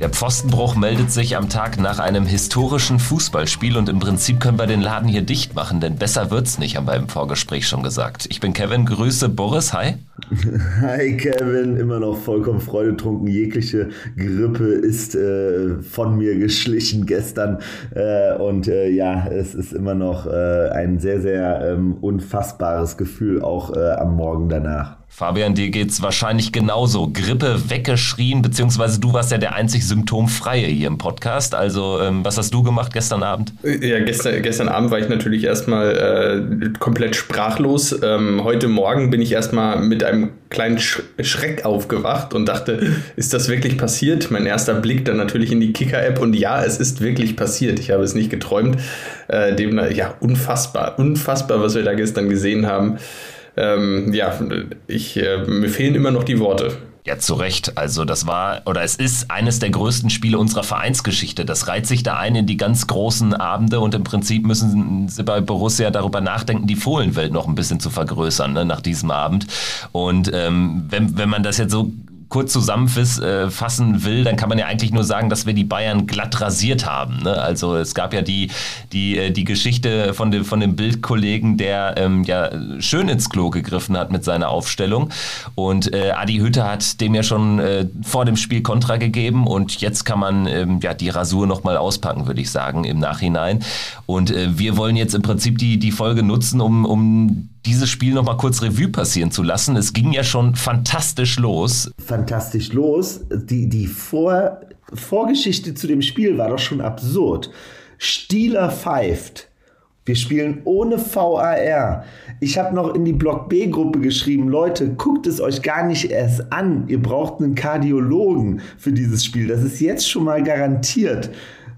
Der Pfostenbruch meldet sich am Tag nach einem historischen Fußballspiel und im Prinzip können wir den Laden hier dicht machen, denn besser wird's nicht, haben wir im Vorgespräch schon gesagt. Ich bin Kevin, grüße Boris, hi. Hi Kevin, immer noch vollkommen freudetrunken. Jegliche Grippe ist äh, von mir geschlichen gestern äh, und äh, ja, es ist immer noch äh, ein sehr, sehr ähm, unfassbares Gefühl auch äh, am Morgen danach. Fabian, dir geht's wahrscheinlich genauso. Grippe weggeschrien, beziehungsweise du warst ja der einzig Symptomfreie hier im Podcast. Also, ähm, was hast du gemacht gestern Abend? Ja, gestern, gestern Abend war ich natürlich erstmal äh, komplett sprachlos. Ähm, heute Morgen bin ich erstmal mit einem kleinen Sch Schreck aufgewacht und dachte, ist das wirklich passiert? Mein erster Blick dann natürlich in die Kicker-App und ja, es ist wirklich passiert. Ich habe es nicht geträumt. Äh, dem, ja, unfassbar, unfassbar, was wir da gestern gesehen haben ähm, ja, ich, äh, mir fehlen immer noch die Worte. Ja, zu Recht. Also das war oder es ist eines der größten Spiele unserer Vereinsgeschichte. Das reiht sich da ein in die ganz großen Abende und im Prinzip müssen sie bei Borussia darüber nachdenken, die Fohlenwelt noch ein bisschen zu vergrößern ne, nach diesem Abend. Und ähm, wenn, wenn man das jetzt so kurz zusammenfassen äh, will, dann kann man ja eigentlich nur sagen, dass wir die Bayern glatt rasiert haben. Ne? Also es gab ja die, die, äh, die Geschichte von dem, von dem Bildkollegen, der ähm, ja schön ins Klo gegriffen hat mit seiner Aufstellung. Und äh, Adi Hütte hat dem ja schon äh, vor dem Spiel Kontra gegeben und jetzt kann man ähm, ja die Rasur nochmal auspacken, würde ich sagen, im Nachhinein. Und äh, wir wollen jetzt im Prinzip die, die Folge nutzen, um, um dieses Spiel noch mal kurz Revue passieren zu lassen. Es ging ja schon fantastisch los. Fantastisch los. Die, die Vor, Vorgeschichte zu dem Spiel war doch schon absurd. Stieler pfeift. Wir spielen ohne VAR. Ich habe noch in die Block B-Gruppe geschrieben, Leute, guckt es euch gar nicht erst an. Ihr braucht einen Kardiologen für dieses Spiel. Das ist jetzt schon mal garantiert.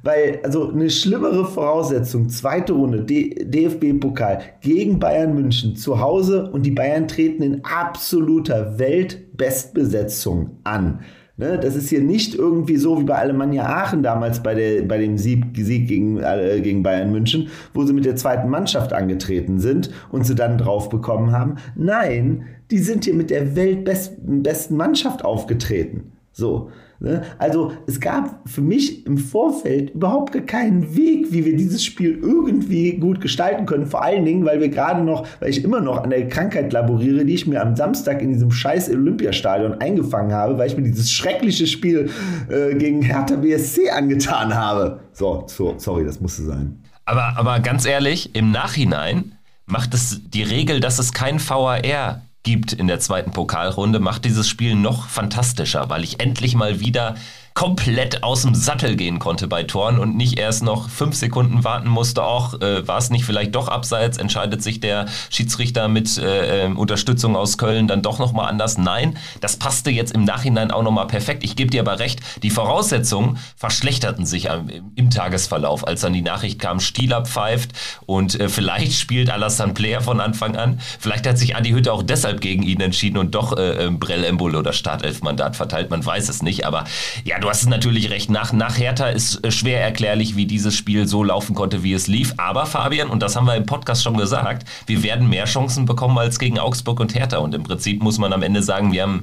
Weil, also eine schlimmere Voraussetzung, zweite Runde, DFB-Pokal gegen Bayern München zu Hause und die Bayern treten in absoluter Weltbestbesetzung an. Ne, das ist hier nicht irgendwie so wie bei Alemannia Aachen damals bei, der, bei dem Sieg, Sieg gegen, äh, gegen Bayern München, wo sie mit der zweiten Mannschaft angetreten sind und sie dann drauf bekommen haben. Nein, die sind hier mit der weltbesten Mannschaft aufgetreten. So. Ne? Also es gab für mich im Vorfeld überhaupt keinen Weg, wie wir dieses Spiel irgendwie gut gestalten können. Vor allen Dingen, weil wir gerade noch, weil ich immer noch an der Krankheit laboriere, die ich mir am Samstag in diesem scheiß Olympiastadion eingefangen habe, weil ich mir dieses schreckliche Spiel äh, gegen Hertha BSC angetan habe. So, so, sorry, das musste sein. Aber, aber ganz ehrlich, im Nachhinein macht es die Regel, dass es kein VAR gibt in der zweiten Pokalrunde, macht dieses Spiel noch fantastischer, weil ich endlich mal wieder komplett aus dem Sattel gehen konnte bei Toren und nicht erst noch fünf Sekunden warten musste, auch äh, war es nicht vielleicht doch abseits, entscheidet sich der Schiedsrichter mit äh, ähm, Unterstützung aus Köln dann doch nochmal anders. Nein, das passte jetzt im Nachhinein auch nochmal perfekt. Ich gebe dir aber recht, die Voraussetzungen verschlechterten sich am, im Tagesverlauf, als dann die Nachricht kam, Stieler pfeift und äh, vielleicht spielt Alassane Player von Anfang an. Vielleicht hat sich Adi Hütte auch deshalb gegen ihn entschieden und doch äh, ähm, Brell Embol oder Startelfmandat verteilt. Man weiß es nicht, aber ja, du hast natürlich recht. Nach, nach Hertha ist äh, schwer erklärlich, wie dieses Spiel so laufen konnte, wie es lief. Aber Fabian, und das haben wir im Podcast schon gesagt, wir werden mehr Chancen bekommen als gegen Augsburg und Hertha. Und im Prinzip muss man am Ende sagen, wir haben,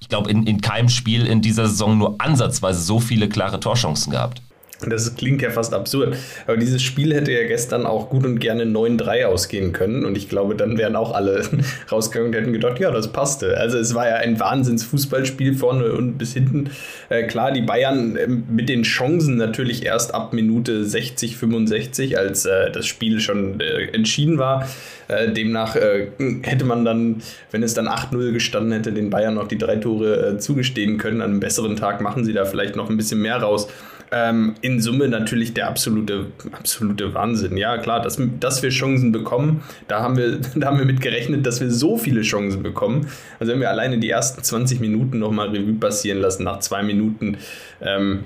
ich glaube, in, in keinem Spiel in dieser Saison nur ansatzweise so viele klare Torchancen gehabt. Das klingt ja fast absurd. Aber dieses Spiel hätte ja gestern auch gut und gerne 9-3 ausgehen können. Und ich glaube, dann wären auch alle rausgegangen und hätten gedacht, ja, das passte. Also es war ja ein Wahnsinns-Fußballspiel vorne und bis hinten. Äh, klar, die Bayern äh, mit den Chancen natürlich erst ab Minute 60, 65, als äh, das Spiel schon äh, entschieden war. Äh, demnach äh, hätte man dann, wenn es dann 8-0 gestanden hätte, den Bayern noch die drei Tore zugestehen können. An einem besseren Tag machen sie da vielleicht noch ein bisschen mehr raus. Ähm, in Summe natürlich der absolute, absolute Wahnsinn. Ja, klar, dass, dass wir Chancen bekommen, da haben, wir, da haben wir mit gerechnet, dass wir so viele Chancen bekommen. Also wenn wir alleine die ersten 20 Minuten nochmal Revue passieren lassen, nach zwei Minuten, ähm,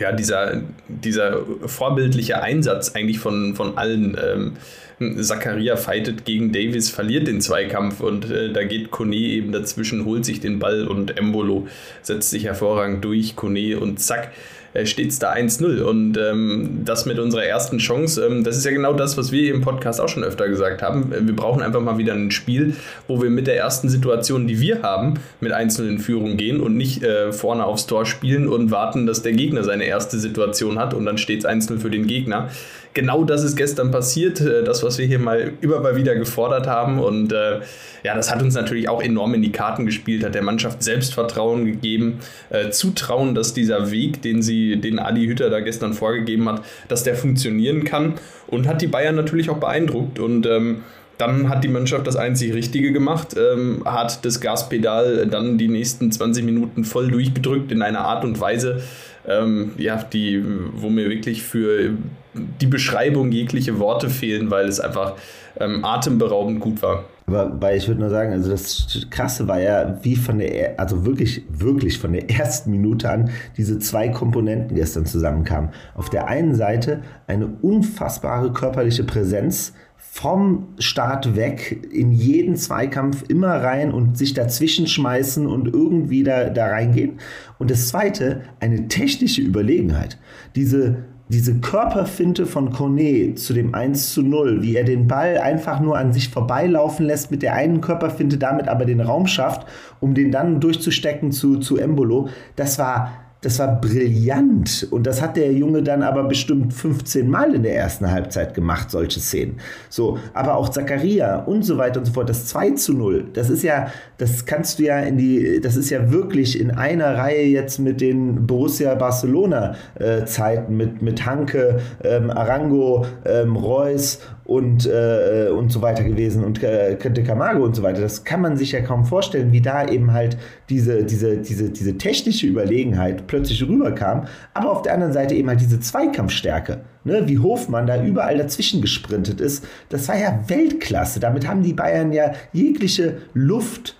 ja, dieser, dieser vorbildliche Einsatz eigentlich von, von allen. Ähm, Zakaria fightet gegen Davis, verliert den Zweikampf und äh, da geht Kone eben dazwischen, holt sich den Ball und Embolo setzt sich hervorragend durch. Kone und zack, steht es da 1-0. Und ähm, das mit unserer ersten Chance, ähm, das ist ja genau das, was wir im Podcast auch schon öfter gesagt haben. Wir brauchen einfach mal wieder ein Spiel, wo wir mit der ersten Situation, die wir haben, mit Einzelnen in Führung gehen und nicht äh, vorne aufs Tor spielen und warten, dass der Gegner seine erste Situation hat und dann steht es 1-0 für den Gegner genau das ist gestern passiert, äh, das, was wir hier mal über mal wieder gefordert haben. Und äh, ja, das hat uns natürlich auch enorm in die Karten gespielt, hat der Mannschaft Selbstvertrauen gegeben, äh, Zutrauen, dass dieser Weg, den sie, den Adi Hütter da gestern vorgegeben hat, dass der funktionieren kann und hat die Bayern natürlich auch beeindruckt. Und ähm, dann hat die Mannschaft das einzig Richtige gemacht, ähm, hat das Gaspedal dann die nächsten 20 Minuten voll durchgedrückt in einer Art und Weise, ähm, ja, die, wo mir wirklich für die Beschreibung jegliche Worte fehlen, weil es einfach ähm, atemberaubend gut war. Aber weil ich würde nur sagen, also das Krasse war ja, wie von der, also wirklich, wirklich von der ersten Minute an diese zwei Komponenten gestern zusammenkamen. Auf der einen Seite eine unfassbare körperliche Präsenz, vom Start weg in jeden Zweikampf immer rein und sich dazwischen schmeißen und irgendwie da, da reingehen. Und das zweite, eine technische Überlegenheit. Diese, diese Körperfinte von Kone zu dem 1 zu 0, wie er den Ball einfach nur an sich vorbeilaufen lässt mit der einen Körperfinte, damit aber den Raum schafft, um den dann durchzustecken zu, zu Embolo, das war das war brillant. Und das hat der Junge dann aber bestimmt 15 Mal in der ersten Halbzeit gemacht, solche Szenen. So, aber auch Zakaria und so weiter und so fort. Das 2 zu 0, das ist ja, das kannst du ja in die, das ist ja wirklich in einer Reihe jetzt mit den Borussia Barcelona äh, Zeiten, mit, mit Hanke, ähm, Arango, ähm, Reus und, äh, und so weiter gewesen und äh, Camargo und so weiter. Das kann man sich ja kaum vorstellen, wie da eben halt diese, diese, diese, diese technische Überlegenheit plötzlich rüberkam, aber auf der anderen Seite eben halt diese Zweikampfstärke. Ne, wie Hofmann da überall dazwischen gesprintet ist, das war ja Weltklasse. Damit haben die Bayern ja jegliche Luft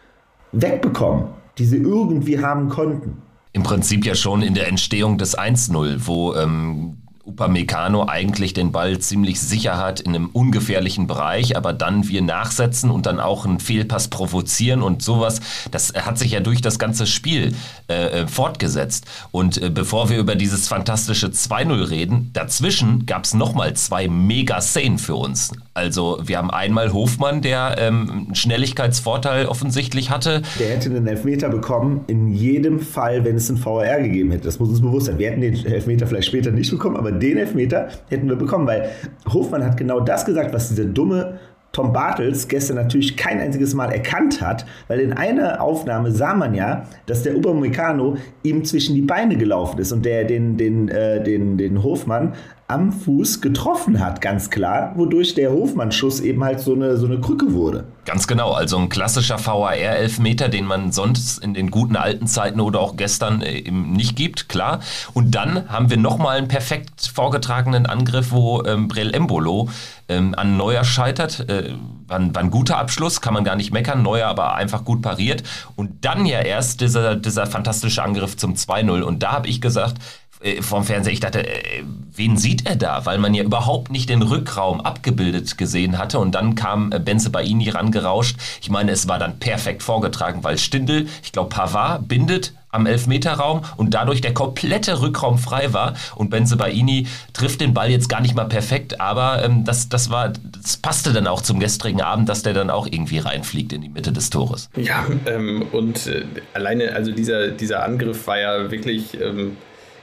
wegbekommen, die sie irgendwie haben konnten. Im Prinzip ja schon in der Entstehung des 1-0, wo ähm, Upamecano eigentlich den Ball ziemlich sicher hat in einem ungefährlichen Bereich, aber dann wir nachsetzen und dann auch einen Fehlpass provozieren und sowas. Das hat sich ja durch das ganze Spiel äh, äh fortgesetzt. Und äh, bevor wir über dieses fantastische 2-0 reden, dazwischen gab es nochmal zwei Mega-Szenen für uns. Also wir haben einmal Hofmann, der ähm, einen Schnelligkeitsvorteil offensichtlich hatte. Der hätte den Elfmeter bekommen, in jedem Fall, wenn es einen VR gegeben hätte. Das muss uns bewusst sein. Wir hätten den Elfmeter vielleicht später nicht bekommen, aber den Elfmeter hätten wir bekommen, weil Hofmann hat genau das gesagt, was dieser dumme Tom Bartels gestern natürlich kein einziges Mal erkannt hat, weil in einer Aufnahme sah man ja, dass der Upamecano ihm zwischen die Beine gelaufen ist und der den, den, äh, den, den Hofmann am Fuß getroffen hat, ganz klar, wodurch der Hofmann-Schuss eben halt so eine, so eine Krücke wurde. Ganz genau, also ein klassischer VAR-Elfmeter, den man sonst in den guten alten Zeiten oder auch gestern äh, eben nicht gibt, klar. Und dann haben wir nochmal einen perfekt vorgetragenen Angriff, wo ähm, Brel Embolo ähm, an Neuer scheitert. Äh, war, ein, war ein guter Abschluss, kann man gar nicht meckern. Neuer aber einfach gut pariert. Und dann ja erst dieser, dieser fantastische Angriff zum 2-0. Und da habe ich gesagt, äh, vom Fernseher. Ich dachte, äh, wen sieht er da? Weil man ja überhaupt nicht den Rückraum abgebildet gesehen hatte. Und dann kam äh, Benze Baini rangerauscht. Ich meine, es war dann perfekt vorgetragen, weil Stindel, ich glaube, Pavard bindet am Elfmeterraum und dadurch der komplette Rückraum frei war. Und Benze Baini trifft den Ball jetzt gar nicht mal perfekt, aber ähm, das, das, war, das passte dann auch zum gestrigen Abend, dass der dann auch irgendwie reinfliegt in die Mitte des Tores. Ja, ähm, und äh, alleine, also dieser, dieser Angriff war ja wirklich. Ähm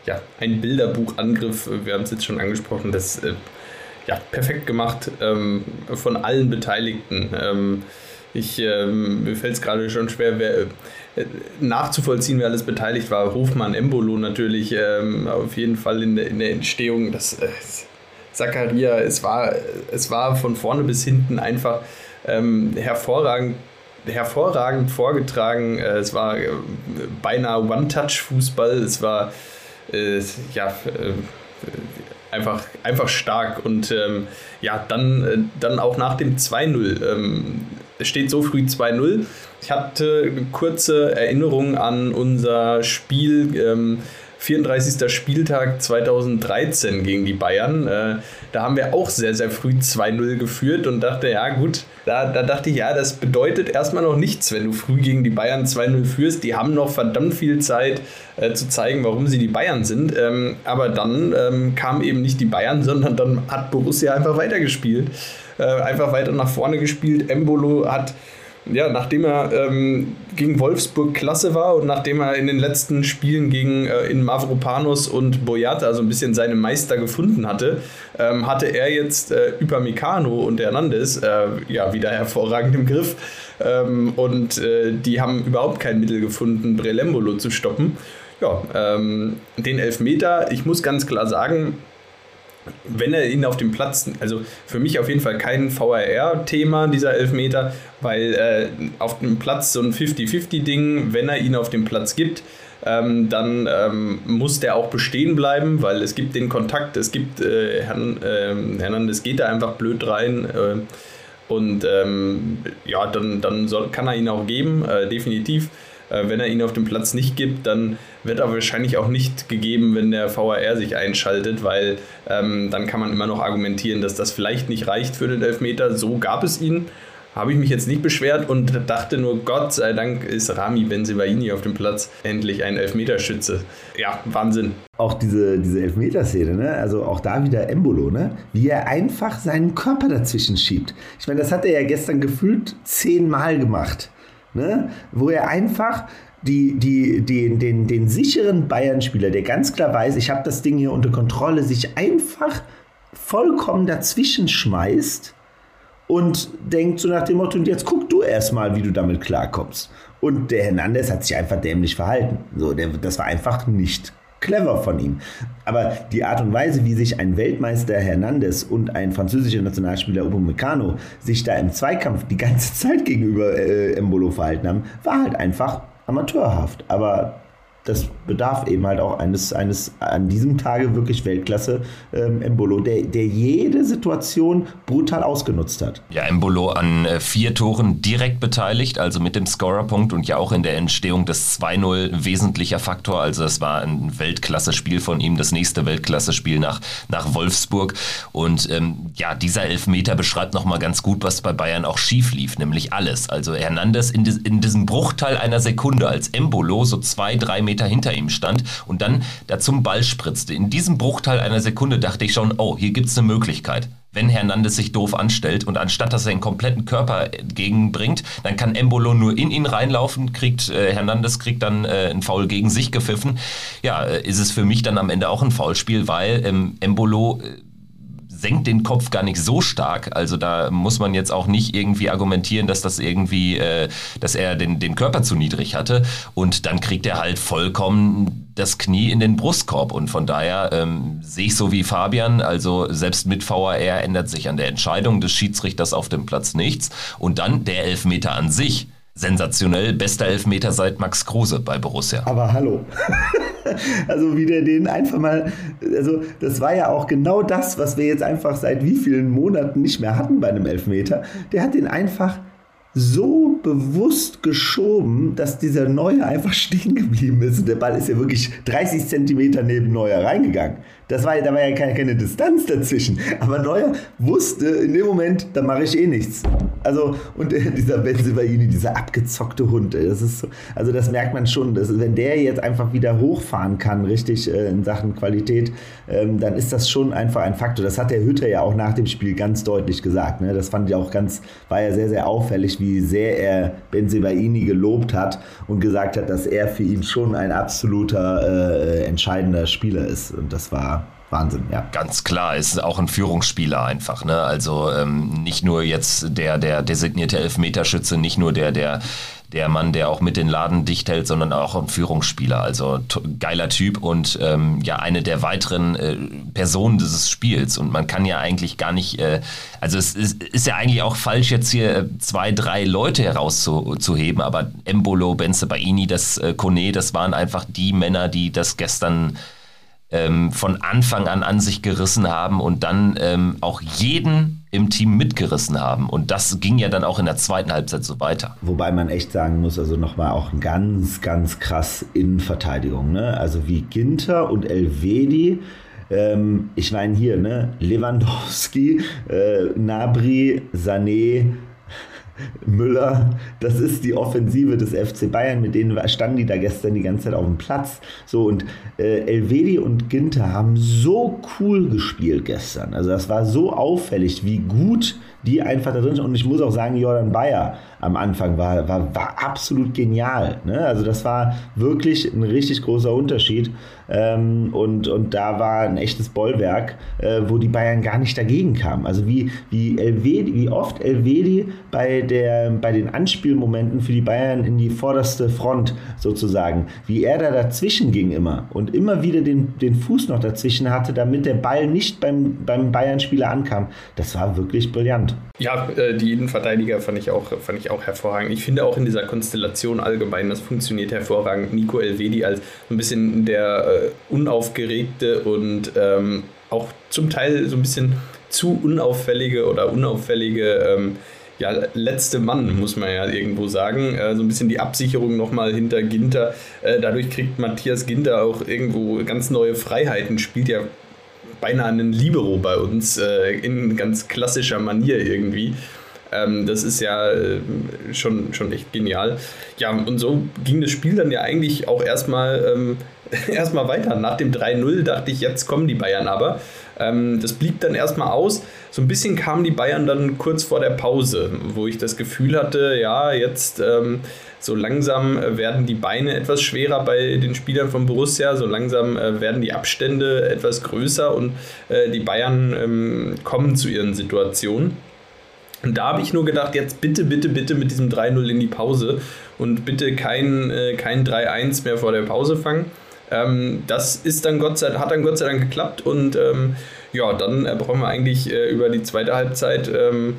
ja, ein Bilderbuchangriff, wir haben es jetzt schon angesprochen, das äh, ja, perfekt gemacht ähm, von allen Beteiligten. Ähm, ich, ähm, mir fällt es gerade schon schwer, wer, äh, nachzuvollziehen, wer alles beteiligt war. Hofmann, Embolo natürlich, ähm, auf jeden Fall in der, in der Entstehung. Das, äh, Zakaria, es war, es war von vorne bis hinten einfach ähm, hervorragend hervorragend vorgetragen. Äh, es war äh, beinahe One-Touch-Fußball. Es war äh, ja, äh, einfach, einfach stark. Und ähm, ja, dann, äh, dann auch nach dem 2-0. Ähm, steht so früh 2-0. Ich hatte kurze Erinnerung an unser Spiel ähm, 34. Spieltag 2013 gegen die Bayern. Äh, da haben wir auch sehr, sehr früh 2-0 geführt und dachte, ja gut, da, da dachte ich, ja, das bedeutet erstmal noch nichts, wenn du früh gegen die Bayern 2-0 führst. Die haben noch verdammt viel Zeit äh, zu zeigen, warum sie die Bayern sind. Ähm, aber dann ähm, kamen eben nicht die Bayern, sondern dann hat Borussia einfach weitergespielt. Äh, einfach weiter nach vorne gespielt. Embolo hat ja, nachdem er ähm, gegen Wolfsburg klasse war und nachdem er in den letzten Spielen gegen äh, in Mavropanos und Boyata so ein bisschen seine Meister gefunden hatte, ähm, hatte er jetzt äh, Upamecano und Hernandez äh, ja wieder hervorragend im Griff. Ähm, und äh, die haben überhaupt kein Mittel gefunden, Brelembolo zu stoppen. Ja, ähm, den Elfmeter, ich muss ganz klar sagen, wenn er ihn auf dem Platz, also für mich auf jeden Fall kein VRR-Thema, dieser Elfmeter, weil äh, auf dem Platz so ein 50-50-Ding, wenn er ihn auf dem Platz gibt, ähm, dann ähm, muss der auch bestehen bleiben, weil es gibt den Kontakt, es gibt, äh, Herrn, äh, Hernandez geht da einfach blöd rein äh, und ähm, ja, dann, dann soll, kann er ihn auch geben, äh, definitiv. Äh, wenn er ihn auf dem Platz nicht gibt, dann wird er wahrscheinlich auch nicht gegeben, wenn der VAR sich einschaltet, weil ähm, dann kann man immer noch argumentieren, dass das vielleicht nicht reicht für den Elfmeter. So gab es ihn. Habe ich mich jetzt nicht beschwert und dachte nur, Gott sei Dank ist Rami Benzebaini auf dem Platz endlich ein Elfmeterschütze. Ja, Wahnsinn. Auch diese, diese Elfmeterszene, ne? also auch da wieder Embolo, ne? wie er einfach seinen Körper dazwischen schiebt. Ich meine, das hat er ja gestern gefühlt zehnmal gemacht ne? wo er einfach die, die, die, den, den sicheren Bayern-Spieler, der ganz klar weiß, ich habe das Ding hier unter Kontrolle, sich einfach vollkommen dazwischen schmeißt und denkt so nach dem Motto, und jetzt guck du erstmal, wie du damit klarkommst. Und der Hernandez hat sich einfach dämlich verhalten. So, der, das war einfach nicht clever von ihm. Aber die Art und Weise, wie sich ein Weltmeister Hernandez und ein französischer Nationalspieler Upamecano sich da im Zweikampf die ganze Zeit gegenüber äh, Embolo verhalten haben, war halt einfach amateurhaft. Aber das bedarf eben halt auch eines, eines an diesem Tage wirklich Weltklasse ähm, Embolo, der, der jede Situation brutal ausgenutzt hat. Ja, Embolo an äh, vier Toren direkt beteiligt, also mit dem Scorerpunkt und ja auch in der Entstehung des 2-0 wesentlicher Faktor. Also es war ein Weltklasse-Spiel von ihm, das nächste Weltklasse-Spiel nach, nach Wolfsburg. Und ähm, ja, dieser Elfmeter beschreibt nochmal ganz gut, was bei Bayern auch schief lief, nämlich alles. Also Hernandez in, in diesem Bruchteil einer Sekunde als Embolo so zwei, drei Meter Meter hinter ihm stand und dann da zum Ball spritzte. In diesem Bruchteil einer Sekunde dachte ich schon, oh, hier gibt es eine Möglichkeit. Wenn Hernandez sich doof anstellt und anstatt dass er den kompletten Körper entgegenbringt, dann kann Embolo nur in ihn reinlaufen, kriegt äh, Hernandez kriegt dann äh, ein Foul gegen sich gepfiffen. Ja, äh, ist es für mich dann am Ende auch ein Foulspiel, weil ähm, Embolo äh, senkt den Kopf gar nicht so stark. Also da muss man jetzt auch nicht irgendwie argumentieren, dass das irgendwie, äh, dass er den, den Körper zu niedrig hatte. Und dann kriegt er halt vollkommen das Knie in den Brustkorb. Und von daher ähm, sehe ich so wie Fabian, also selbst mit VAR ändert sich an der Entscheidung des Schiedsrichters auf dem Platz nichts. Und dann der Elfmeter an sich. Sensationell, bester Elfmeter seit Max Kruse bei Borussia. Aber hallo. also wie der den einfach mal, also das war ja auch genau das, was wir jetzt einfach seit wie vielen Monaten nicht mehr hatten bei einem Elfmeter. Der hat den einfach so bewusst geschoben, dass dieser Neuer einfach stehen geblieben ist. Und der Ball ist ja wirklich 30 Zentimeter neben Neuer reingegangen. Das war, da war ja keine, keine Distanz dazwischen. Aber Neuer wusste in dem Moment, da mache ich eh nichts. Also, und äh, dieser Benzibaini, dieser abgezockte Hund, das ist so, also das merkt man schon, dass, wenn der jetzt einfach wieder hochfahren kann, richtig äh, in Sachen Qualität, ähm, dann ist das schon einfach ein Faktor. Das hat der Hütter ja auch nach dem Spiel ganz deutlich gesagt. Ne? Das fand ich auch ganz, war ja sehr, sehr auffällig, wie sehr er Benzibaini gelobt hat und gesagt hat, dass er für ihn schon ein absoluter äh, entscheidender Spieler ist. Und das war Wahnsinn, ja. Ganz klar, ist auch ein Führungsspieler einfach. Ne? Also ähm, nicht nur jetzt der, der designierte Elfmeterschütze, nicht nur der, der, der Mann, der auch mit den Laden dicht hält, sondern auch ein Führungsspieler. Also geiler Typ und ähm, ja eine der weiteren äh, Personen dieses Spiels. Und man kann ja eigentlich gar nicht, äh, also es ist, ist, ja eigentlich auch falsch, jetzt hier äh, zwei, drei Leute herauszuheben, aber Embolo, Benze Baini, das äh, Kone, das waren einfach die Männer, die das gestern ähm, von Anfang an an sich gerissen haben und dann ähm, auch jeden im Team mitgerissen haben. Und das ging ja dann auch in der zweiten Halbzeit so weiter. Wobei man echt sagen muss, also nochmal auch ganz, ganz krass Innenverteidigung. Ne? Also wie Ginter und Elvedi. Ähm, ich meine hier, ne? Lewandowski, äh, Nabri, Sané, Müller, das ist die Offensive des FC Bayern, mit denen standen die da gestern die ganze Zeit auf dem Platz. So und äh, Elvedi und Ginter haben so cool gespielt gestern. Also das war so auffällig, wie gut die einfach da drin sind. Und ich muss auch sagen, Jordan Bayer am Anfang war, war, war absolut genial. Ne? Also das war wirklich ein richtig großer Unterschied. Ähm, und, und da war ein echtes Bollwerk, äh, wo die Bayern gar nicht dagegen kamen. Also wie, wie, Elvedi, wie oft Elvedi bei, der, bei den Anspielmomenten für die Bayern in die vorderste Front sozusagen, wie er da dazwischen ging immer und immer wieder den, den Fuß noch dazwischen hatte, damit der Ball nicht beim, beim Bayern-Spieler ankam. Das war wirklich brillant. Ja, äh, die Innenverteidiger fand ich, auch, fand ich auch hervorragend. Ich finde auch in dieser Konstellation allgemein, das funktioniert hervorragend. Nico Elvedi als ein bisschen der äh, unaufgeregte und ähm, auch zum Teil so ein bisschen zu unauffällige oder unauffällige ähm, ja, letzte Mann, muss man ja irgendwo sagen. Äh, so ein bisschen die Absicherung nochmal hinter Ginter. Äh, dadurch kriegt Matthias Ginter auch irgendwo ganz neue Freiheiten, spielt ja beinahe einen Libero bei uns äh, in ganz klassischer Manier irgendwie. Ähm, das ist ja äh, schon, schon echt genial. Ja, und so ging das Spiel dann ja eigentlich auch erstmal ähm, erstmal weiter. Nach dem 3-0 dachte ich, jetzt kommen die Bayern aber. Ähm, das blieb dann erstmal aus. So ein bisschen kamen die Bayern dann kurz vor der Pause, wo ich das Gefühl hatte, ja, jetzt ähm, so langsam äh, werden die Beine etwas schwerer bei den Spielern von Borussia, so langsam äh, werden die Abstände etwas größer und äh, die Bayern ähm, kommen zu ihren Situationen. Und da habe ich nur gedacht, jetzt bitte, bitte, bitte mit diesem 3-0 in die Pause und bitte kein, äh, kein 3-1 mehr vor der Pause fangen. Ähm, das ist dann Gott sei, hat dann Gott sei Dank geklappt und ähm, ja, dann äh, brauchen wir eigentlich äh, über die zweite Halbzeit. Ähm,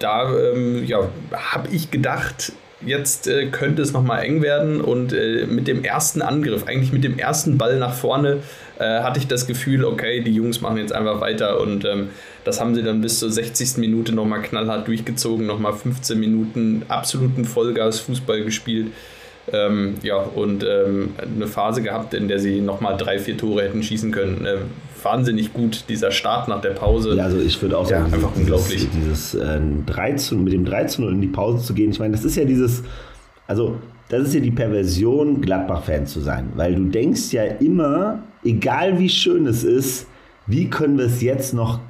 da ähm, ja, habe ich gedacht, jetzt äh, könnte es nochmal eng werden und äh, mit dem ersten Angriff, eigentlich mit dem ersten Ball nach vorne, äh, hatte ich das Gefühl, okay, die Jungs machen jetzt einfach weiter und ähm, das haben sie dann bis zur 60. Minute nochmal knallhart durchgezogen, nochmal 15 Minuten absoluten Vollgas-Fußball gespielt. Ähm, ja, und ähm, eine Phase gehabt, in der sie nochmal drei, vier Tore hätten schießen können. Äh, wahnsinnig gut, dieser Start nach der Pause. Ja, also ich würde auch sagen, ja, einfach dieses, unglaublich. Dieses äh, 13, mit dem 13 in die Pause zu gehen, ich meine, das ist ja dieses, also das ist ja die Perversion, Gladbach-Fan zu sein, weil du denkst ja immer, egal wie schön es ist, wie können wir es jetzt noch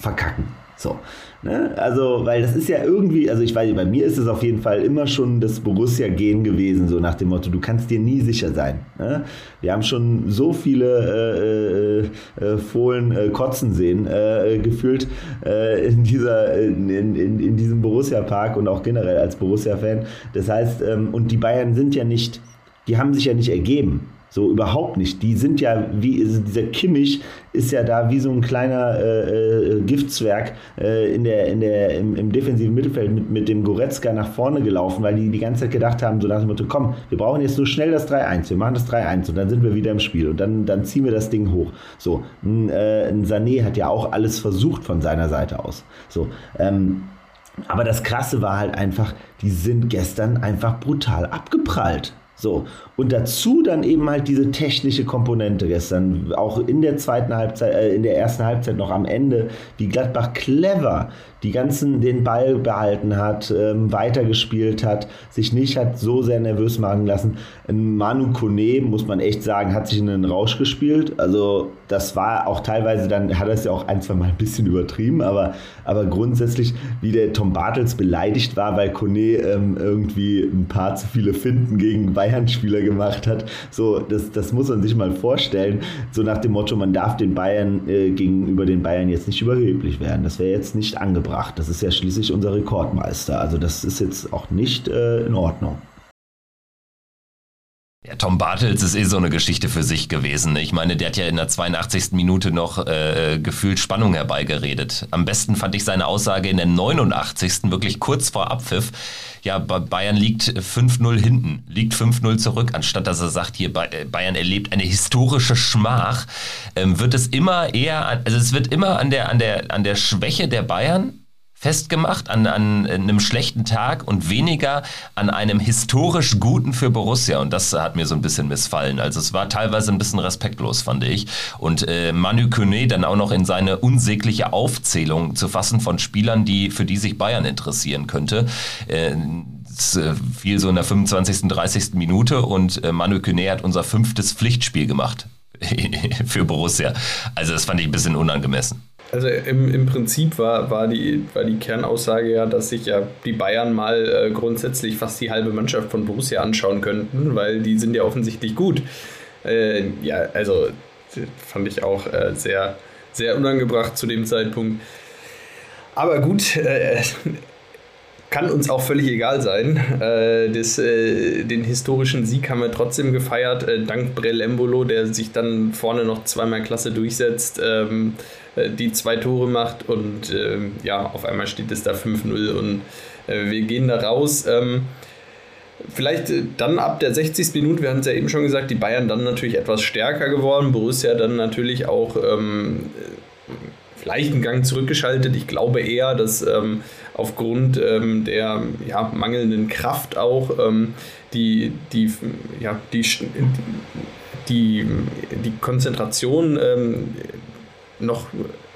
verkacken? So. Ne? Also, weil das ist ja irgendwie, also ich weiß, bei mir ist es auf jeden Fall immer schon das Borussia-Gen gewesen, so nach dem Motto, du kannst dir nie sicher sein. Ne? Wir haben schon so viele äh, äh, äh Fohlen äh, kotzen sehen, äh, gefühlt äh, in, dieser, in, in, in diesem Borussia-Park und auch generell als Borussia-Fan. Das heißt, ähm, und die Bayern sind ja nicht, die haben sich ja nicht ergeben. So überhaupt nicht. Die sind ja wie dieser Kimmich ist ja da wie so ein kleiner äh, äh, Giftzwerg äh, in der, in der, im, im, defensiven Mittelfeld mit, mit dem Goretzka nach vorne gelaufen, weil die die ganze Zeit gedacht haben, so nach dem Motto, komm, wir brauchen jetzt so schnell das 3-1, wir machen das 3-1 und dann sind wir wieder im Spiel und dann, dann ziehen wir das Ding hoch. So, ein, äh, ein Sané hat ja auch alles versucht von seiner Seite aus. So, ähm, aber das Krasse war halt einfach, die sind gestern einfach brutal abgeprallt. So, und dazu dann eben halt diese technische Komponente gestern, auch in der zweiten Halbzeit, äh, in der ersten Halbzeit noch am Ende, wie Gladbach clever die ganzen den Ball behalten hat, ähm, weitergespielt hat, sich nicht hat so sehr nervös machen lassen. Manu Kone, muss man echt sagen, hat sich in einen Rausch gespielt. Also das war auch teilweise dann, hat er es ja auch ein, zwei Mal ein bisschen übertrieben, aber, aber grundsätzlich, wie der Tom Bartels beleidigt war, weil Kone ähm, irgendwie ein paar zu viele Finden gegen Bayern-Spieler gemacht hat. So, das, das muss man sich mal vorstellen. So nach dem Motto, man darf den Bayern äh, gegenüber den Bayern jetzt nicht überheblich werden. Das wäre jetzt nicht angebracht gebracht. Das ist ja schließlich unser Rekordmeister. Also das ist jetzt auch nicht äh, in Ordnung. Ja, Tom Bartels ist eh so eine Geschichte für sich gewesen. Ich meine, der hat ja in der 82. Minute noch äh, gefühlt Spannung herbeigeredet. Am besten fand ich seine Aussage in der 89. wirklich kurz vor Abpfiff. Ja, Bayern liegt 5-0 hinten, liegt 5-0 zurück, anstatt dass er sagt, hier äh, Bayern erlebt eine historische Schmach, ähm, wird es immer eher, also es wird immer an der, an der, an der Schwäche der Bayern festgemacht an, an einem schlechten Tag und weniger an einem historisch guten für Borussia. Und das hat mir so ein bisschen missfallen. Also es war teilweise ein bisschen respektlos, fand ich. Und äh, Manu Kone dann auch noch in seine unsägliche Aufzählung zu fassen von Spielern, die für die sich Bayern interessieren könnte. Äh, äh, fiel so in der 25., 30. Minute und äh, Manu Kone hat unser fünftes Pflichtspiel gemacht für Borussia. Also das fand ich ein bisschen unangemessen. Also im, im Prinzip war, war, die, war die Kernaussage ja, dass sich ja die Bayern mal äh, grundsätzlich fast die halbe Mannschaft von Borussia anschauen könnten, weil die sind ja offensichtlich gut. Äh, ja, also fand ich auch äh, sehr, sehr unangebracht zu dem Zeitpunkt. Aber gut, äh, kann uns auch völlig egal sein. Äh, das, äh, den historischen Sieg haben wir trotzdem gefeiert, äh, dank Brell Embolo, der sich dann vorne noch zweimal klasse durchsetzt, ähm, äh, die zwei Tore macht und ähm, ja, auf einmal steht es da 5-0 und äh, wir gehen da raus. Ähm, vielleicht äh, dann ab der 60. Minute, wir haben es ja eben schon gesagt, die Bayern dann natürlich etwas stärker geworden, Borussia dann natürlich auch ähm, vielleicht einen Gang zurückgeschaltet. Ich glaube eher, dass ähm, aufgrund ähm, der ja, mangelnden Kraft auch ähm, die, die, ja, die, die, die Konzentration ähm, noch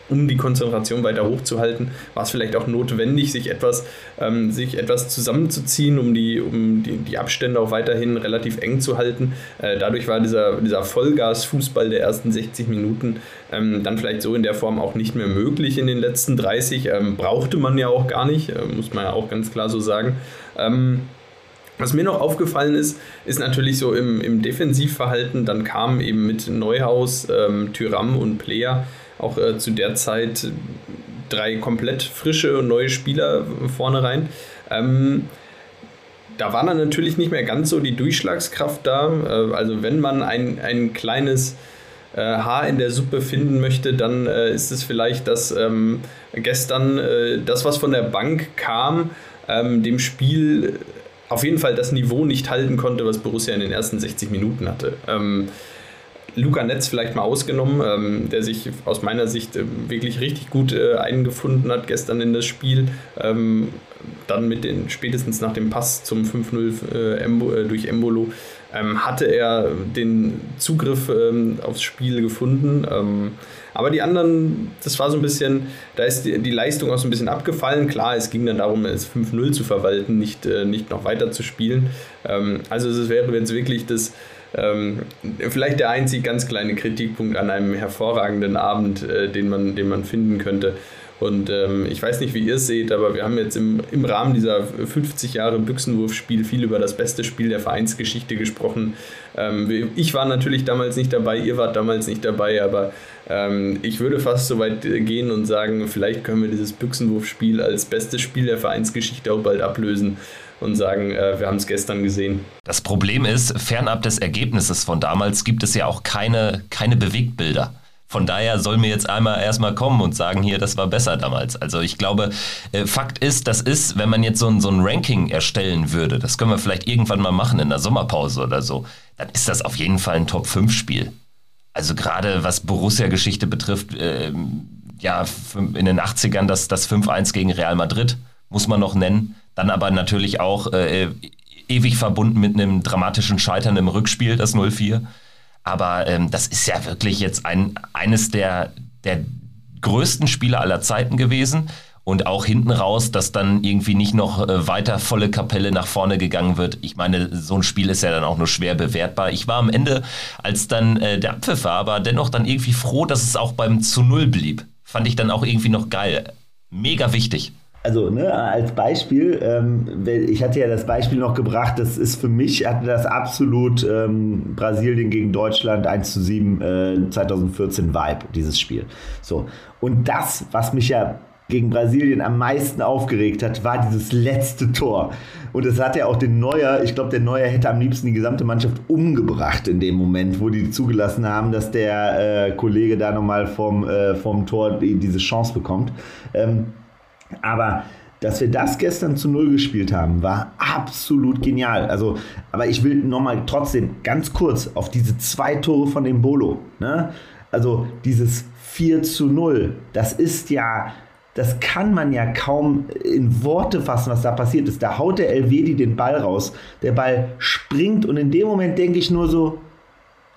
um die Konzentration weiter hochzuhalten, war es vielleicht auch notwendig, sich etwas, ähm, sich etwas zusammenzuziehen, um, die, um die, die Abstände auch weiterhin relativ eng zu halten. Äh, dadurch war dieser, dieser Vollgas-Fußball der ersten 60 Minuten ähm, dann vielleicht so in der Form auch nicht mehr möglich in den letzten 30. Ähm, brauchte man ja auch gar nicht, äh, muss man ja auch ganz klar so sagen. Ähm, was mir noch aufgefallen ist, ist natürlich so im, im Defensivverhalten, dann kamen eben mit Neuhaus, ähm, Tyram und Player auch äh, zu der Zeit drei komplett frische und neue Spieler vorne rein. Ähm, da war dann natürlich nicht mehr ganz so die Durchschlagskraft da. Äh, also wenn man ein, ein kleines äh, Haar in der Suppe finden möchte, dann äh, ist es vielleicht, dass ähm, gestern äh, das, was von der Bank kam, ähm, dem Spiel auf jeden Fall das Niveau nicht halten konnte, was Borussia in den ersten 60 Minuten hatte. Ähm, Luca Netz vielleicht mal ausgenommen, ähm, der sich aus meiner Sicht äh, wirklich richtig gut äh, eingefunden hat gestern in das Spiel. Ähm, dann mit den, spätestens nach dem Pass zum 5-0 äh, äh, durch Embolo ähm, hatte er den Zugriff ähm, aufs Spiel gefunden. Ähm, aber die anderen, das war so ein bisschen, da ist die, die, Leistung auch so ein bisschen abgefallen. Klar, es ging dann darum, es 5-0 zu verwalten, nicht, äh, nicht noch weiter zu spielen. Ähm, also es wäre jetzt wirklich das ähm, vielleicht der einzig ganz kleine Kritikpunkt an einem hervorragenden Abend, äh, den, man, den man finden könnte. Und ähm, ich weiß nicht, wie ihr es seht, aber wir haben jetzt im, im Rahmen dieser 50 Jahre Büchsenwurfspiel viel über das beste Spiel der Vereinsgeschichte gesprochen. Ähm, ich war natürlich damals nicht dabei, ihr wart damals nicht dabei, aber ähm, ich würde fast so weit gehen und sagen, vielleicht können wir dieses Büchsenwurfspiel als bestes Spiel der Vereinsgeschichte auch bald ablösen und sagen, äh, wir haben es gestern gesehen. Das Problem ist, fernab des Ergebnisses von damals gibt es ja auch keine, keine Bewegtbilder. Von daher soll mir jetzt einmal erstmal kommen und sagen, hier, das war besser damals. Also ich glaube, äh, Fakt ist, das ist, wenn man jetzt so ein, so ein Ranking erstellen würde, das können wir vielleicht irgendwann mal machen in der Sommerpause oder so, dann ist das auf jeden Fall ein Top-5-Spiel. Also gerade was Borussia-Geschichte betrifft, äh, ja, in den 80ern das, das 5-1 gegen Real Madrid, muss man noch nennen. Dann aber natürlich auch äh, ewig verbunden mit einem dramatischen Scheitern im Rückspiel, das 0-4. Aber ähm, das ist ja wirklich jetzt ein, eines der, der größten Spiele aller Zeiten gewesen. Und auch hinten raus, dass dann irgendwie nicht noch äh, weiter volle Kapelle nach vorne gegangen wird. Ich meine, so ein Spiel ist ja dann auch nur schwer bewertbar. Ich war am Ende, als dann äh, der Abpfiff war, aber dennoch dann irgendwie froh, dass es auch beim zu Null blieb. Fand ich dann auch irgendwie noch geil. Mega wichtig also ne, als Beispiel, ähm, ich hatte ja das Beispiel noch gebracht, das ist für mich, hatte das absolut ähm, Brasilien gegen Deutschland 1 zu 7 äh, 2014 Vibe, dieses Spiel. So. Und das, was mich ja gegen Brasilien am meisten aufgeregt hat, war dieses letzte Tor. Und es hat ja auch den Neuer, ich glaube, der Neuer hätte am liebsten die gesamte Mannschaft umgebracht in dem Moment, wo die zugelassen haben, dass der äh, Kollege da nochmal vom, äh, vom Tor die, diese Chance bekommt. Ähm, aber dass wir das gestern zu Null gespielt haben, war absolut genial. Also, aber ich will nochmal trotzdem ganz kurz auf diese zwei Tore von dem Bolo. Ne? Also dieses 4 zu 0, das ist ja, das kann man ja kaum in Worte fassen, was da passiert ist. Da haut der Elvedi den Ball raus, der Ball springt und in dem Moment denke ich nur so,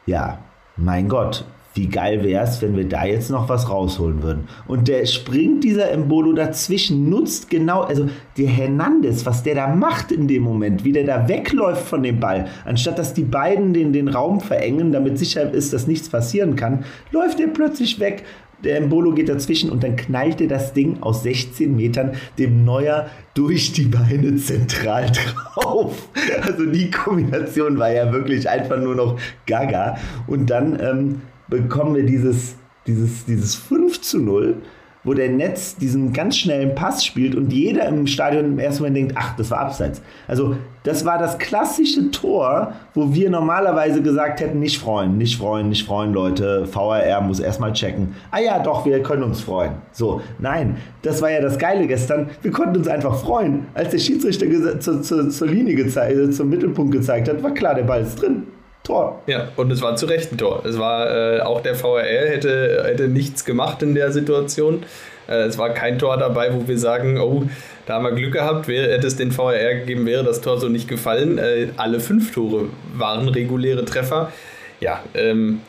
ja, mein Gott, wie geil wäre es, wenn wir da jetzt noch was rausholen würden. Und der springt dieser Embolo dazwischen, nutzt genau, also der Hernandez, was der da macht in dem Moment, wie der da wegläuft von dem Ball, anstatt dass die beiden den, den Raum verengen, damit sicher ist, dass nichts passieren kann, läuft er plötzlich weg. Der Embolo geht dazwischen und dann knallt er das Ding aus 16 Metern dem Neuer durch die Beine zentral drauf. Also die Kombination war ja wirklich einfach nur noch gaga. Und dann ähm, bekommen wir dieses, dieses, dieses 5 zu 0, wo der Netz diesen ganz schnellen Pass spielt und jeder im Stadion im ersten Moment denkt, ach, das war abseits. Also das war das klassische Tor, wo wir normalerweise gesagt hätten, nicht freuen, nicht freuen, nicht freuen, Leute. VRR muss erstmal checken. Ah ja, doch, wir können uns freuen. So, nein, das war ja das Geile gestern. Wir konnten uns einfach freuen. Als der Schiedsrichter zu, zu, zur Linie gezeigt, äh, zum Mittelpunkt gezeigt hat, war klar, der Ball ist drin. Tor. Ja, und es war zu Recht ein Tor. Es war äh, auch der VRL hätte, hätte nichts gemacht in der Situation. Äh, es war kein Tor dabei, wo wir sagen, oh, da haben wir Glück gehabt, wäre, hätte es den VRR gegeben, wäre das Tor so nicht gefallen. Äh, alle fünf Tore waren reguläre Treffer. Ja, ähm,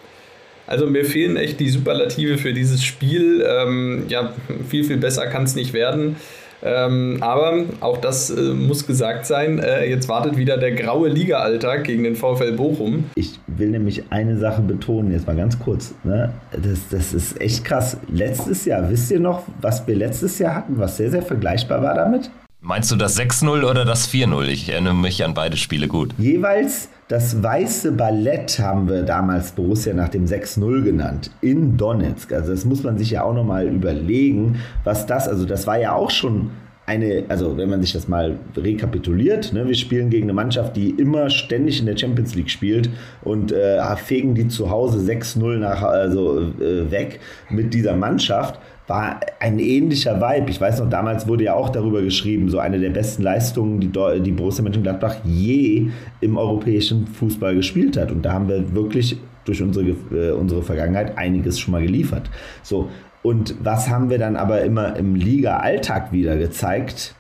also mir fehlen echt die Superlative für dieses Spiel. Ähm, ja, viel, viel besser kann es nicht werden. Ähm, aber auch das äh, muss gesagt sein. Äh, jetzt wartet wieder der graue Liga-Alltag gegen den VfL Bochum. Ich will nämlich eine Sache betonen, jetzt mal ganz kurz. Ne? Das, das ist echt krass. Letztes Jahr, wisst ihr noch, was wir letztes Jahr hatten, was sehr, sehr vergleichbar war damit? Meinst du das 6-0 oder das 4-0? Ich erinnere mich an beide Spiele gut. Jeweils das weiße Ballett haben wir damals Borussia nach dem 6-0 genannt, in Donetsk. Also das muss man sich ja auch nochmal überlegen, was das, also das war ja auch schon eine, also wenn man sich das mal rekapituliert, ne, wir spielen gegen eine Mannschaft, die immer ständig in der Champions League spielt und äh, fegen die zu Hause 6-0 nach, also, äh, weg mit dieser Mannschaft war ein ähnlicher Vibe. Ich weiß noch, damals wurde ja auch darüber geschrieben, so eine der besten Leistungen, die, die Borussia Mönchengladbach je im europäischen Fußball gespielt hat. Und da haben wir wirklich durch unsere, äh, unsere Vergangenheit einiges schon mal geliefert. So, und was haben wir dann aber immer im Liga-Alltag wieder gezeigt?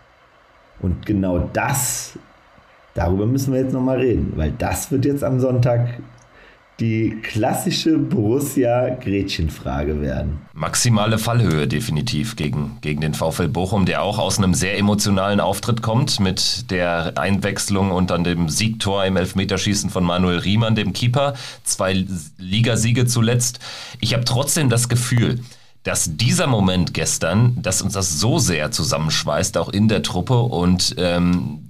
Und genau das, darüber müssen wir jetzt nochmal reden, weil das wird jetzt am Sonntag die klassische Borussia-Gretchenfrage werden. Maximale Fallhöhe definitiv gegen, gegen den VfL Bochum, der auch aus einem sehr emotionalen Auftritt kommt mit der Einwechslung und dann dem Siegtor im Elfmeterschießen von Manuel Riemann, dem Keeper. Zwei Ligasiege zuletzt. Ich habe trotzdem das Gefühl, dass dieser Moment gestern, dass uns das so sehr zusammenschweißt, auch in der Truppe und ähm,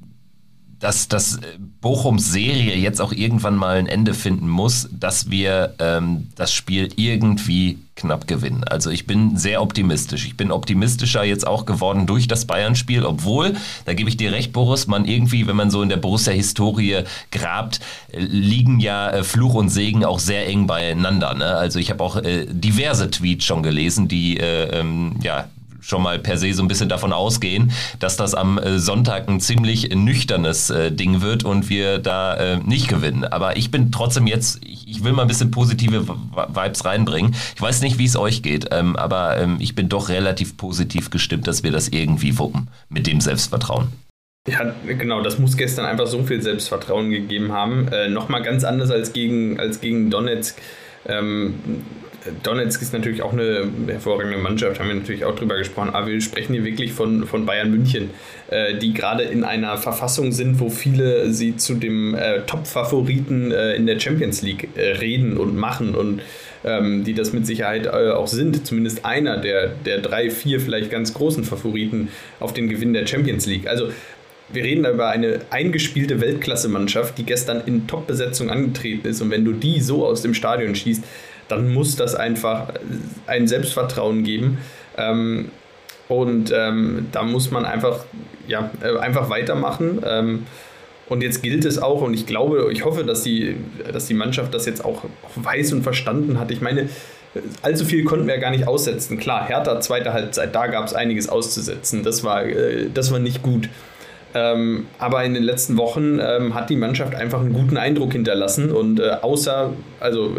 dass, dass Bochums Serie jetzt auch irgendwann mal ein Ende finden muss, dass wir ähm, das Spiel irgendwie knapp gewinnen. Also ich bin sehr optimistisch. Ich bin optimistischer jetzt auch geworden durch das Bayern-Spiel, obwohl, da gebe ich dir recht, Boris, man irgendwie, wenn man so in der Borussia-Historie grabt, äh, liegen ja äh, Fluch und Segen auch sehr eng beieinander. Ne? Also ich habe auch äh, diverse Tweets schon gelesen, die äh, ähm, ja schon mal per se so ein bisschen davon ausgehen, dass das am äh, Sonntag ein ziemlich nüchternes äh, Ding wird und wir da äh, nicht gewinnen. Aber ich bin trotzdem jetzt, ich, will mal ein bisschen positive Vibes reinbringen. Ich weiß nicht, wie es euch geht, ähm, aber ähm, ich bin doch relativ positiv gestimmt, dass wir das irgendwie wuppen mit dem Selbstvertrauen. Ja, genau, das muss gestern einfach so viel Selbstvertrauen gegeben haben. Äh, Nochmal ganz anders als gegen, als gegen Donetsk. Ähm, Donetsk ist natürlich auch eine hervorragende Mannschaft, haben wir natürlich auch drüber gesprochen. Aber wir sprechen hier wirklich von, von Bayern München, äh, die gerade in einer Verfassung sind, wo viele sie zu dem äh, Top-Favoriten äh, in der Champions League äh, reden und machen und ähm, die das mit Sicherheit äh, auch sind. Zumindest einer der, der drei, vier vielleicht ganz großen Favoriten auf den Gewinn der Champions League. Also wir reden da über eine eingespielte Weltklasse-Mannschaft, die gestern in Top-Besetzung angetreten ist. Und wenn du die so aus dem Stadion schießt, dann muss das einfach ein Selbstvertrauen geben. Ähm, Und ähm, da muss man einfach, ja, äh, einfach weitermachen. Ähm, und jetzt gilt es auch, und ich glaube, ich hoffe, dass die, dass die Mannschaft das jetzt auch, weiß und verstanden hat. Ich meine, allzu viel konnten wir ja gar nicht aussetzen. Klar, Hertha, zweite Halbzeit, da gab es einiges auszusetzen. Das war, äh, das war nicht gut. Ähm, aber in den letzten Wochen ähm, hat die Mannschaft einfach einen guten Eindruck hinterlassen und äh, außer, also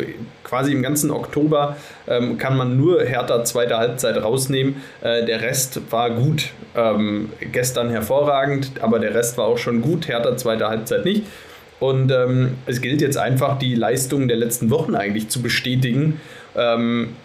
quasi im ganzen Oktober ähm, kann man nur Hertha zweite Halbzeit rausnehmen. Äh, der Rest war gut. Ähm, gestern hervorragend, aber der Rest war auch schon gut. Hertha zweite Halbzeit nicht. Und ähm, es gilt jetzt einfach, die Leistungen der letzten Wochen eigentlich zu bestätigen. Ähm,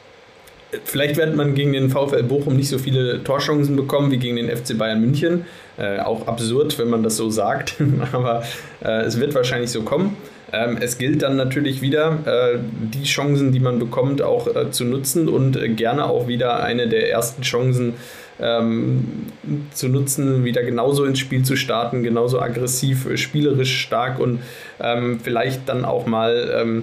vielleicht wird man gegen den VfL Bochum nicht so viele Torchancen bekommen wie gegen den FC Bayern München. Äh, auch absurd, wenn man das so sagt, aber äh, es wird wahrscheinlich so kommen. Ähm, es gilt dann natürlich wieder, äh, die Chancen, die man bekommt, auch äh, zu nutzen und äh, gerne auch wieder eine der ersten Chancen ähm, zu nutzen, wieder genauso ins Spiel zu starten, genauso aggressiv, äh, spielerisch stark und ähm, vielleicht dann auch mal ähm,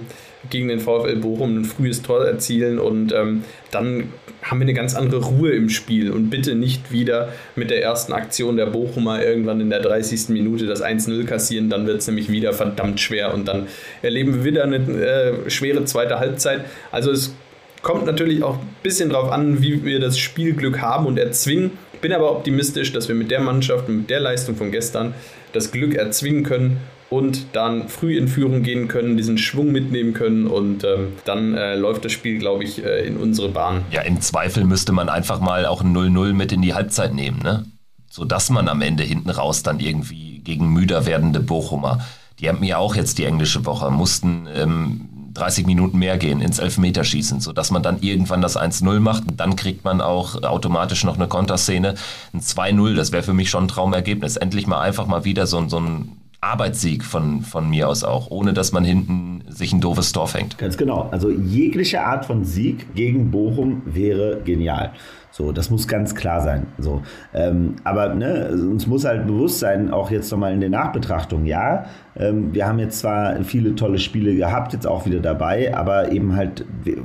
gegen den VfL Bochum ein frühes Tor erzielen und ähm, dann haben wir eine ganz andere Ruhe im Spiel und bitte nicht wieder mit der ersten Aktion der Bochumer irgendwann in der 30. Minute das 1-0 kassieren, dann wird es nämlich wieder verdammt schwer und dann erleben wir wieder eine äh, schwere zweite Halbzeit. Also es kommt natürlich auch ein bisschen darauf an, wie wir das Spielglück haben und erzwingen. Bin aber optimistisch, dass wir mit der Mannschaft und mit der Leistung von gestern das Glück erzwingen können und dann früh in Führung gehen können, diesen Schwung mitnehmen können und ähm, dann äh, läuft das Spiel, glaube ich, äh, in unsere Bahn. Ja, im Zweifel müsste man einfach mal auch ein 0-0 mit in die Halbzeit nehmen, ne? sodass man am Ende hinten raus dann irgendwie gegen müder werdende Bochumer, die haben ja auch jetzt die englische Woche, mussten ähm, 30 Minuten mehr gehen ins Elfmeterschießen, sodass man dann irgendwann das 1-0 macht. Dann kriegt man auch automatisch noch eine Konterszene. Ein 2-0, das wäre für mich schon ein Traumergebnis. Endlich mal einfach mal wieder so, so ein Arbeitssieg von, von mir aus auch, ohne dass man hinten sich ein doofes Tor fängt. Ganz genau. Also jegliche Art von Sieg gegen Bochum wäre genial. So, das muss ganz klar sein. So, ähm, aber ne, uns muss halt bewusst sein, auch jetzt nochmal in der Nachbetrachtung, ja, ähm, wir haben jetzt zwar viele tolle Spiele gehabt, jetzt auch wieder dabei, aber eben halt, wir,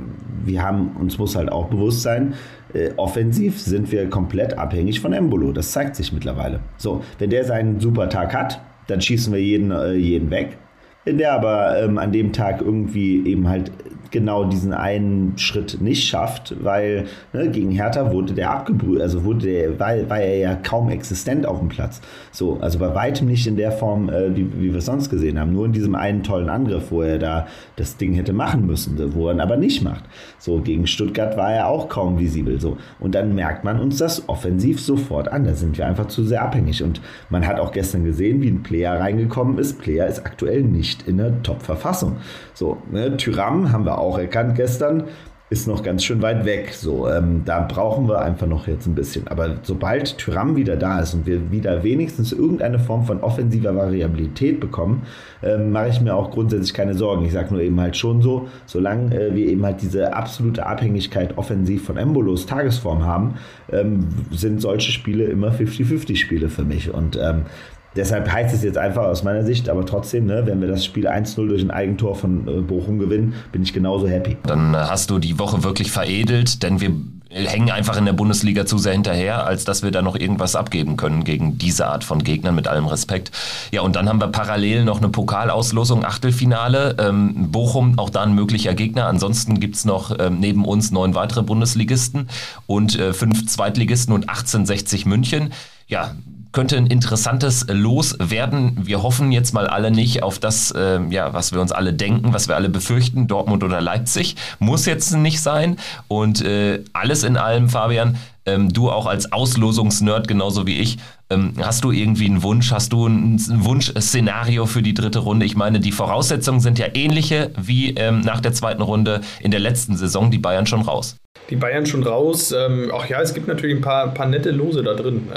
wir haben, uns muss halt auch bewusst sein, äh, offensiv sind wir komplett abhängig von Embolo. Das zeigt sich mittlerweile. So, wenn der seinen super Tag hat, dann schießen wir jeden, äh, jeden weg. Wenn der aber ähm, an dem Tag irgendwie eben halt genau diesen einen Schritt nicht schafft, weil ne, gegen Hertha wurde der abgebrüht, also wurde der, war, war er ja kaum existent auf dem Platz. So, also bei weitem nicht in der Form, äh, wie, wie wir es sonst gesehen haben. Nur in diesem einen tollen Angriff, wo er da das Ding hätte machen müssen, wo er ihn aber nicht macht. So, gegen Stuttgart war er auch kaum visibel. So. Und dann merkt man uns das offensiv sofort an. Da sind wir einfach zu sehr abhängig. Und man hat auch gestern gesehen, wie ein Player reingekommen ist. Player ist aktuell nicht in der Top-Verfassung. So, ne, Tyram haben wir auch erkannt gestern, ist noch ganz schön weit weg. So, ähm, da brauchen wir einfach noch jetzt ein bisschen. Aber sobald Tyram wieder da ist und wir wieder wenigstens irgendeine Form von offensiver Variabilität bekommen, ähm, mache ich mir auch grundsätzlich keine Sorgen. Ich sage nur eben halt schon so, solange äh, wir eben halt diese absolute Abhängigkeit offensiv von Embolos Tagesform haben, ähm, sind solche Spiele immer 50-50 Spiele für mich. Und ähm, Deshalb heißt es jetzt einfach aus meiner Sicht, aber trotzdem, ne, wenn wir das Spiel 1-0 durch ein Eigentor von äh, Bochum gewinnen, bin ich genauso happy. Dann äh, hast du die Woche wirklich veredelt, denn wir hängen einfach in der Bundesliga zu sehr hinterher, als dass wir da noch irgendwas abgeben können gegen diese Art von Gegnern, mit allem Respekt. Ja, und dann haben wir parallel noch eine Pokalauslosung, Achtelfinale. Ähm, Bochum, auch da ein möglicher Gegner. Ansonsten gibt es noch ähm, neben uns neun weitere Bundesligisten und äh, fünf Zweitligisten und 1860 München. Ja, könnte ein interessantes Los werden. Wir hoffen jetzt mal alle nicht auf das, äh, ja, was wir uns alle denken, was wir alle befürchten, Dortmund oder Leipzig. Muss jetzt nicht sein. Und äh, alles in allem, Fabian, ähm, du auch als Auslosungsnerd genauso wie ich, ähm, hast du irgendwie einen Wunsch, hast du ein Wunschszenario für die dritte Runde? Ich meine, die Voraussetzungen sind ja ähnliche wie ähm, nach der zweiten Runde in der letzten Saison, die Bayern schon raus. Die Bayern schon raus. Ähm, ach ja, es gibt natürlich ein paar, paar nette Lose da drin.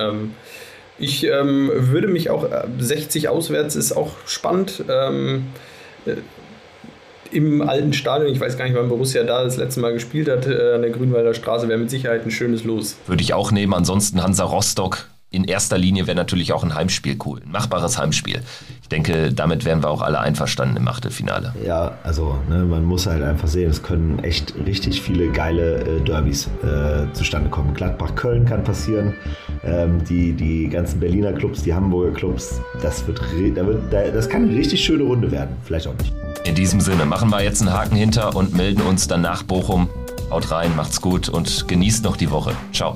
Ich ähm, würde mich auch, 60 äh, auswärts ist auch spannend. Ähm, äh, Im alten Stadion, ich weiß gar nicht, wann Borussia da das letzte Mal gespielt hat, äh, an der Grünwalder Straße, wäre mit Sicherheit ein schönes Los. Würde ich auch nehmen. Ansonsten Hansa Rostock in erster Linie wäre natürlich auch ein Heimspiel cool, ein machbares Heimspiel. Ich denke, damit wären wir auch alle einverstanden im Achtelfinale. Ja, also ne, man muss halt einfach sehen, es können echt richtig viele geile äh, Derbys äh, zustande kommen. Gladbach-Köln kann passieren, ähm, die, die ganzen Berliner Clubs, die Hamburger Clubs, das, wird, da wird, das kann eine richtig schöne Runde werden. Vielleicht auch nicht. In diesem Sinne machen wir jetzt einen Haken hinter und melden uns dann nach Bochum. Haut rein, macht's gut und genießt noch die Woche. Ciao.